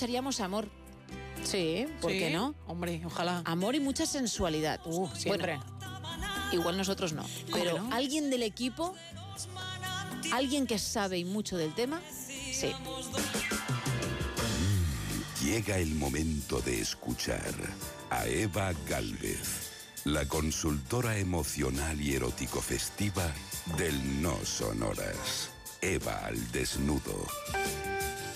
echaríamos amor. Sí, ¿por Sí, qué no? Hombre, ojalá. Amor y mucha sensualidad. Uh, siempre. Bueno, igual nosotros no. Pero no? alguien del equipo, alguien que sabe y mucho del tema, sí. Llega el momento de escuchar a Eva Galvez, la consultora emocional y erótico festiva del No Sonoras. Eva al desnudo.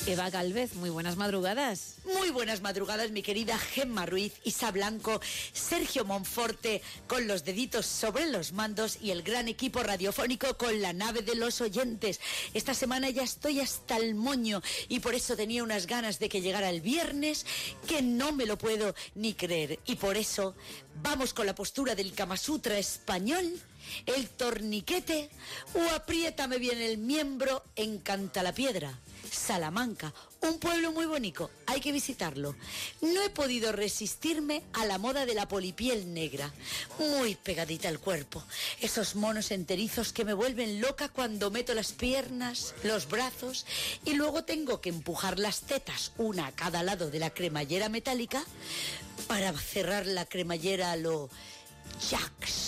Eva Galvez, muy buenas madrugadas. Muy buenas madrugadas, mi querida Gemma Ruiz, Isa Blanco, Sergio Monforte, con los deditos sobre los mandos y el gran equipo radiofónico con la nave de los oyentes. Esta semana ya estoy hasta el moño y por eso tenía unas ganas de que llegara el viernes que no me lo puedo ni creer. Y por eso vamos con la postura del Kama Sutra español. El torniquete o apriétame bien el miembro en Cantalapiedra. Salamanca, un pueblo muy bonito, hay que visitarlo. No he podido resistirme a la moda de la polipiel negra, muy pegadita al cuerpo. Esos monos enterizos que me vuelven loca cuando meto las piernas, los brazos y luego tengo que empujar las tetas una a cada lado de la cremallera metálica para cerrar la cremallera a lo Jax.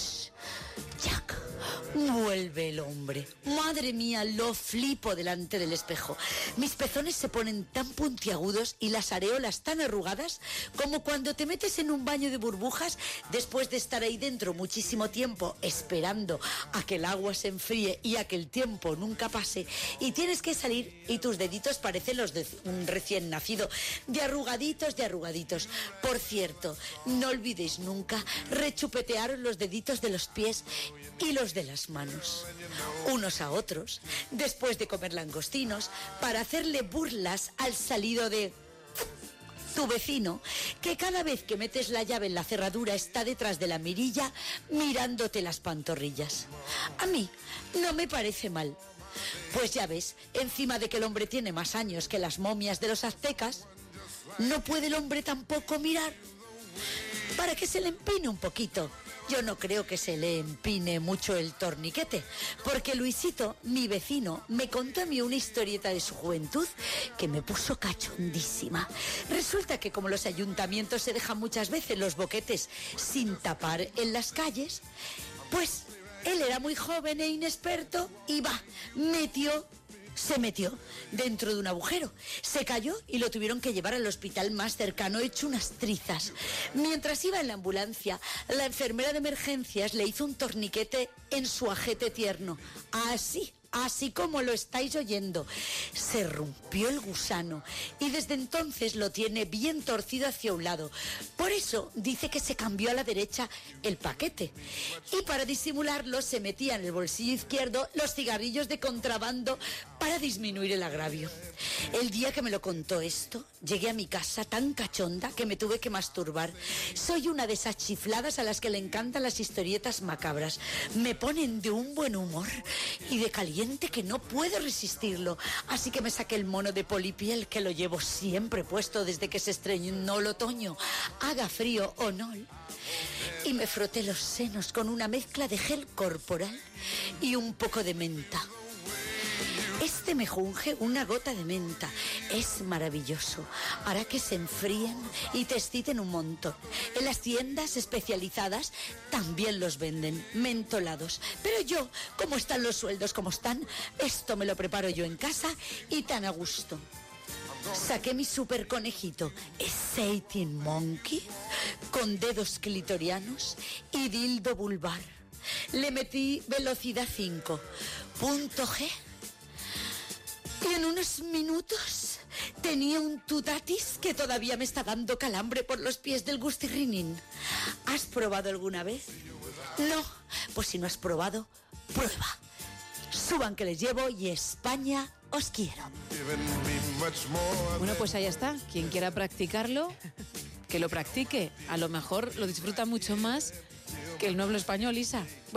Vuelve el hombre. Madre mía, lo flipo delante del espejo. Mis pezones se ponen tan puntiagudos y las areolas tan arrugadas como cuando te metes en un baño de burbujas después de estar ahí dentro muchísimo tiempo esperando a que el agua se enfríe y a que el tiempo nunca pase y tienes que salir y tus deditos parecen los de un recién nacido, de arrugaditos, de arrugaditos. Por cierto, no olvidéis nunca rechupetear los deditos de los pies y los de las manos, unos a otros, después de comer langostinos, para hacerle burlas al salido de tu vecino, que cada vez que metes la llave en la cerradura está detrás de la mirilla mirándote las pantorrillas. A mí no me parece mal. Pues ya ves, encima de que el hombre tiene más años que las momias de los aztecas, no puede el hombre tampoco mirar para que se le empine un poquito. Yo no creo que se le empine mucho el torniquete, porque Luisito, mi vecino, me contó a mí una historieta de su juventud que me puso cachondísima. Resulta que como los ayuntamientos se dejan muchas veces los boquetes sin tapar en las calles, pues él era muy joven e inexperto y va, metió se metió dentro de un agujero. Se cayó y lo tuvieron que llevar al hospital más cercano hecho unas trizas. Mientras iba en la ambulancia, la enfermera de emergencias le hizo un torniquete en su ajete tierno. Así, así como lo estáis oyendo. Se rompió el gusano y desde entonces lo tiene bien torcido hacia un lado. Por eso dice que se cambió a la derecha el paquete. Y para disimularlo se metía en el bolsillo izquierdo los cigarrillos de contrabando para disminuir el agravio. El día que me lo contó esto, llegué a mi casa tan cachonda que me tuve que masturbar. Soy una de esas chifladas a las que le encantan las historietas macabras. Me ponen de un buen humor y de caliente que no puedo resistirlo. Así que me saqué el mono de polipiel que lo llevo siempre puesto desde que se estrenó el otoño, haga frío o no. Y me froté los senos con una mezcla de gel corporal y un poco de menta. Este mejunje, una gota de menta, es maravilloso. Hará que se enfríen y te exciten un montón. En las tiendas especializadas también los venden, mentolados. Pero yo, como están los sueldos como están, esto me lo preparo yo en casa y tan a gusto. Saqué mi super conejito, Exciting Monkey, con dedos clitorianos y dildo vulvar. Le metí velocidad 5, punto G. Unos minutos tenía un tutatis que todavía me está dando calambre por los pies del gustirrinín. ¿Has probado alguna vez? No. Pues si no has probado, prueba. Suban que les llevo y España os quiero. Bueno, pues ahí está. Quien quiera practicarlo, que lo practique. A lo mejor lo disfruta mucho más que el nuevo español, Isa. Bueno,